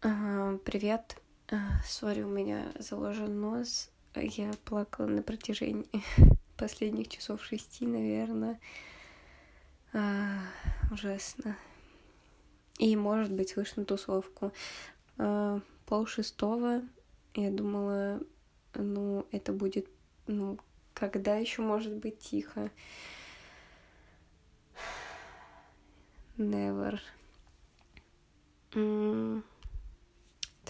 Привет. Сори, у меня заложен нос. Я плакала на протяжении последних часов шести, наверное. А, ужасно. И, может быть, слышно тусовку. А, пол шестого. Я думала, ну, это будет, ну, когда еще может быть тихо? Never. Mm.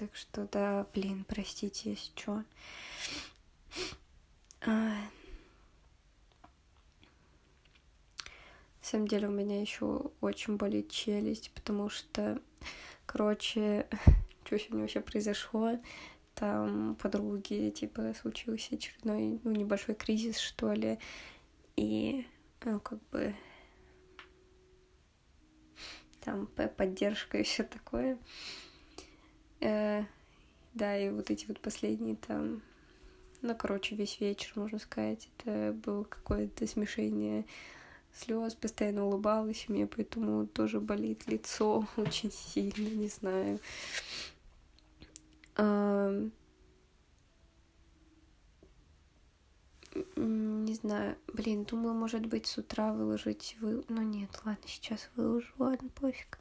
Так что, да, блин, простите, если что. А... На самом деле у меня еще очень болит челюсть, потому что, короче, что сегодня вообще произошло? Там подруги, типа, случился очередной, ну, небольшой кризис, что ли. И, ну, как бы, там поддержка и все такое. Э, да, и вот эти вот последние там, ну, короче, весь вечер, можно сказать, это было какое-то смешение слез, постоянно улыбалась, мне поэтому тоже болит лицо очень сильно, не знаю. А... Не знаю, блин, думаю, может быть, с утра выложить вы... Ну нет, ладно, сейчас выложу, ладно, пофиг.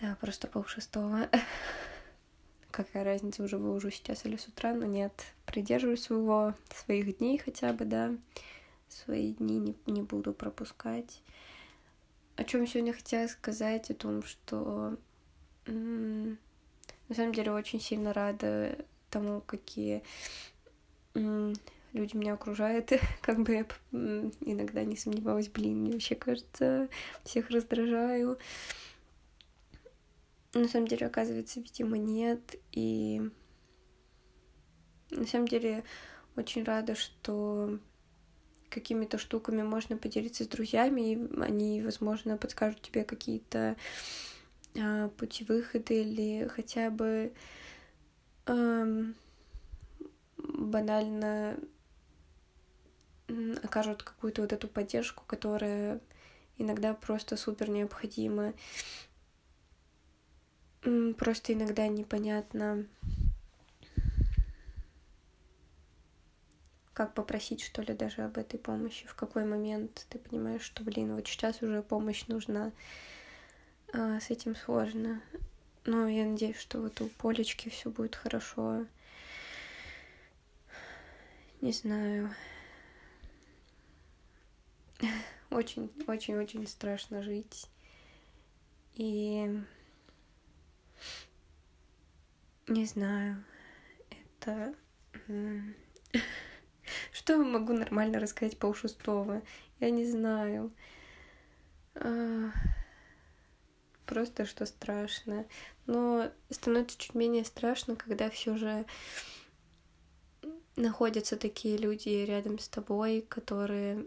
Да, просто пол шестого. Какая разница, уже выложу сейчас или с утра, но нет. Придерживаюсь своего, своих дней хотя бы, да. Свои дни не, не буду пропускать. О чем сегодня хотела сказать, о том, что на самом деле очень сильно рада тому, какие люди меня окружают, как бы я иногда не сомневалась, блин, мне вообще кажется, всех раздражаю на самом деле, оказывается, видимо, нет. И на самом деле очень рада, что какими-то штуками можно поделиться с друзьями, и они, возможно, подскажут тебе какие-то а, пути выхода или хотя бы эм, банально окажут какую-то вот эту поддержку, которая иногда просто супер необходима. Просто иногда непонятно, как попросить, что ли, даже об этой помощи, в какой момент ты понимаешь, что, блин, вот сейчас уже помощь нужна, а, с этим сложно. Но я надеюсь, что вот у Полечки все будет хорошо. Не знаю. Очень, очень, очень страшно жить. И не знаю, это... Что я могу нормально рассказать по шестого? Я не знаю. А, просто что страшно. Но становится чуть менее страшно, когда все же находятся такие люди рядом с тобой, которые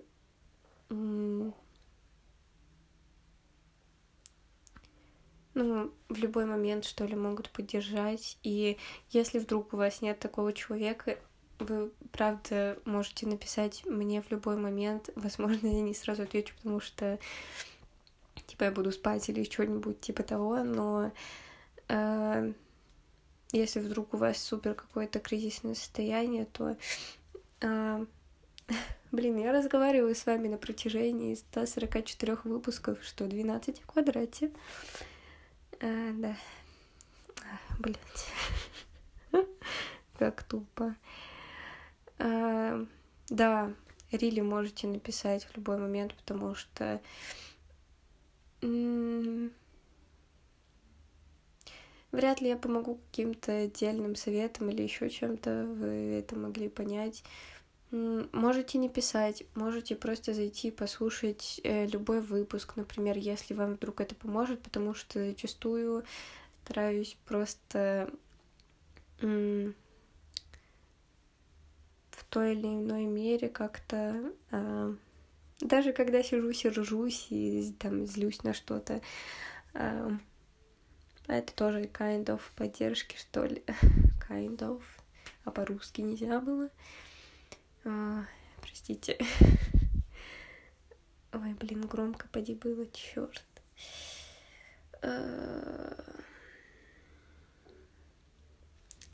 ну, в любой момент, что ли, могут поддержать. И если вдруг у вас нет такого человека, вы, правда, можете написать мне в любой момент. Возможно, я не сразу отвечу, потому что, типа, я буду спать или что-нибудь типа того, но э, если вдруг у вас супер какое-то кризисное состояние, то... Э, Блин, я разговариваю с вами на протяжении 144 выпусков, что 12 в квадрате. А, да. Блять. Как тупо. А, да, Рили можете написать в любой момент, потому что вряд ли я помогу каким-то отдельным советом или еще чем-то, вы это могли понять. Можете не писать, можете просто зайти послушать э, любой выпуск, например, если вам вдруг это поможет, потому что зачастую стараюсь просто в той или иной мере как-то э, даже когда сижу, сержусь и там злюсь на что-то, э, это тоже kind of поддержки, что ли, kind of, а по-русски нельзя было. А, простите. Ой, блин, громко поди было, черт. А...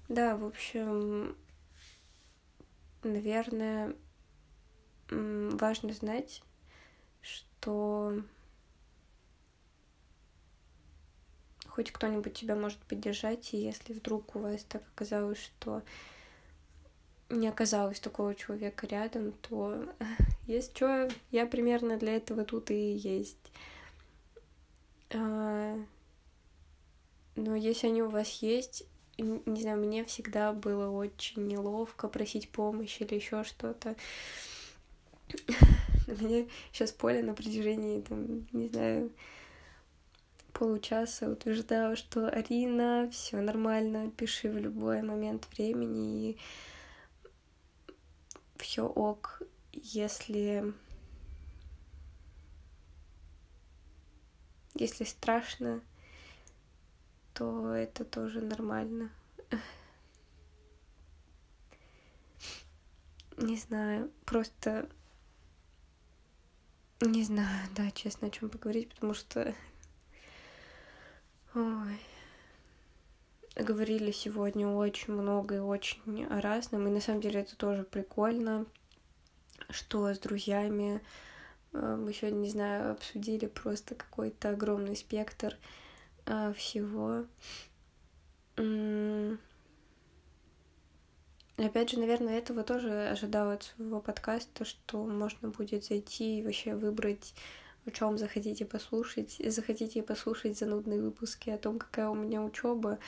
Да, в общем, наверное, важно знать, что хоть кто-нибудь тебя может поддержать, и если вдруг у вас так оказалось, что не оказалось такого человека рядом, то есть что, я примерно для этого тут и есть. А, но если они у вас есть, не знаю, мне всегда было очень неловко просить помощи или еще что-то. Мне сейчас Поля на протяжении, там, не знаю, получаса утверждала, что Арина, все нормально, пиши в любой момент времени, и все ок, если если страшно, то это тоже нормально. Не знаю, просто не знаю, да, честно, о чем поговорить, потому что Ой. Говорили сегодня очень много и очень о разном, и на самом деле это тоже прикольно, что с друзьями э, мы сегодня, не знаю, обсудили просто какой-то огромный спектр э, всего. Опять же, наверное, этого тоже ожидала от своего подкаста, что можно будет зайти и вообще выбрать о чем захотите послушать. Захотите послушать занудные выпуски о том, какая у меня учеба,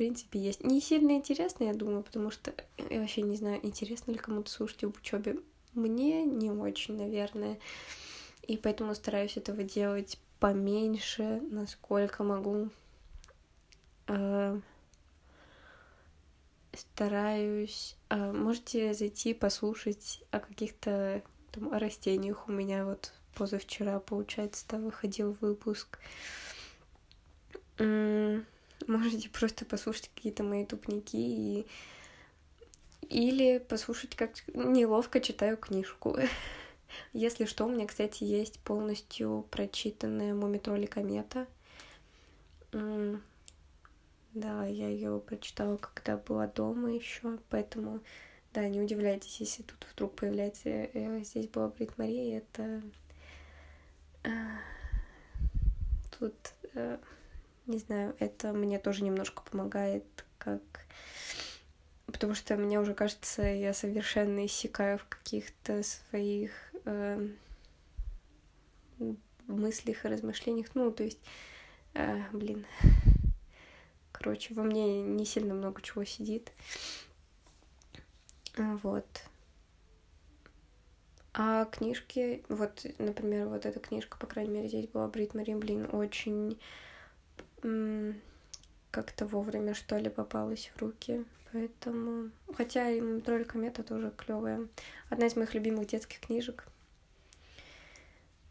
принципе, есть. Не сильно интересно, я думаю, потому что я вообще не знаю, интересно ли кому-то слушать об учебе. Мне не очень, наверное. И поэтому стараюсь этого делать поменьше, насколько могу. А, стараюсь. А, можете зайти послушать о каких-то там о растениях у меня вот позавчера, получается, да, выходил выпуск. Можете просто послушать какие-то мои тупники и или послушать, как неловко читаю книжку. Если что, у меня, кстати, есть полностью прочитанная Мумитроли комета. Да, я ее прочитала, когда была дома еще, поэтому, да, не удивляйтесь, если тут вдруг появляется э, здесь была Брит Мария, это Тут, э, не знаю, это мне тоже немножко помогает, как... Потому что мне уже кажется, я совершенно иссякаю в каких-то своих э, мыслях и размышлениях. Ну, то есть, э, блин, короче, во мне не сильно много чего сидит. Вот. А книжки, вот, например, вот эта книжка, по крайней мере, здесь была Брит Мари, блин, очень как-то вовремя, что ли, попалась в руки. Поэтому... Хотя и Тролль Комета тоже клевая. Одна из моих любимых детских книжек.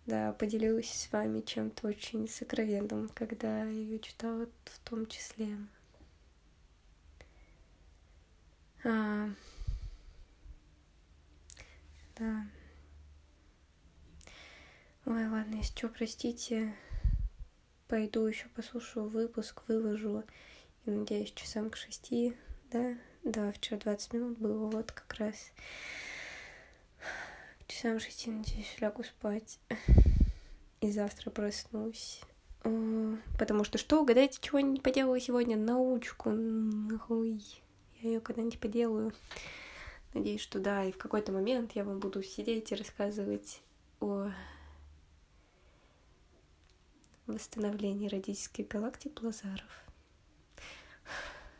Да, поделилась с вами чем-то очень сокровенным, когда ее читала в том числе. А... Да. Ой, ладно, если что, простите. Пойду еще послушаю выпуск, выложу. И надеюсь, часам к шести, да? Да, вчера 20 минут было, вот как раз. Часам шести, надеюсь, лягу спать. И завтра проснусь. Потому что что, угадайте, чего я не поделаю сегодня? Научку. Нахуй. Я ее когда-нибудь поделаю. Надеюсь, что да, и в какой-то момент я вам буду сидеть и рассказывать о восстановление родительских галактик Лазаров.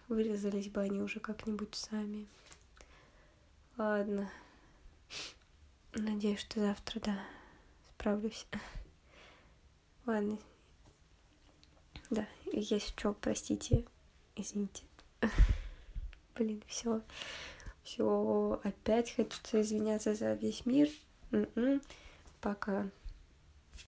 Вырезались бы они уже как-нибудь сами. Ладно. Надеюсь, что завтра, да, справлюсь. Ладно. Да, если что, простите, извините. Блин, все. Все, опять хочу извиняться за весь мир. М-м. Пока.